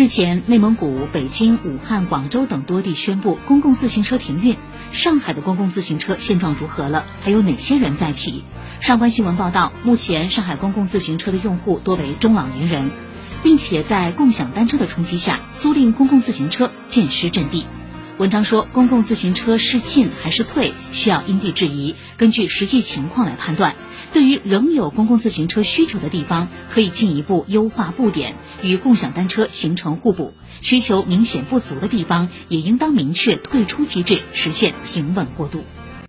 日前，内蒙古、北京、武汉、广州等多地宣布公共自行车停运。上海的公共自行车现状如何了？还有哪些人在骑？上官新闻报道，目前上海公共自行车的用户多为中老年人，并且在共享单车的冲击下，租赁公共自行车渐失阵地。文章说，公共自行车是进还是退，需要因地制宜，根据实际情况来判断。对于仍有公共自行车需求的地方，可以进一步优化布点，与共享单车形成互补；需求明显不足的地方，也应当明确退出机制，实现平稳过渡。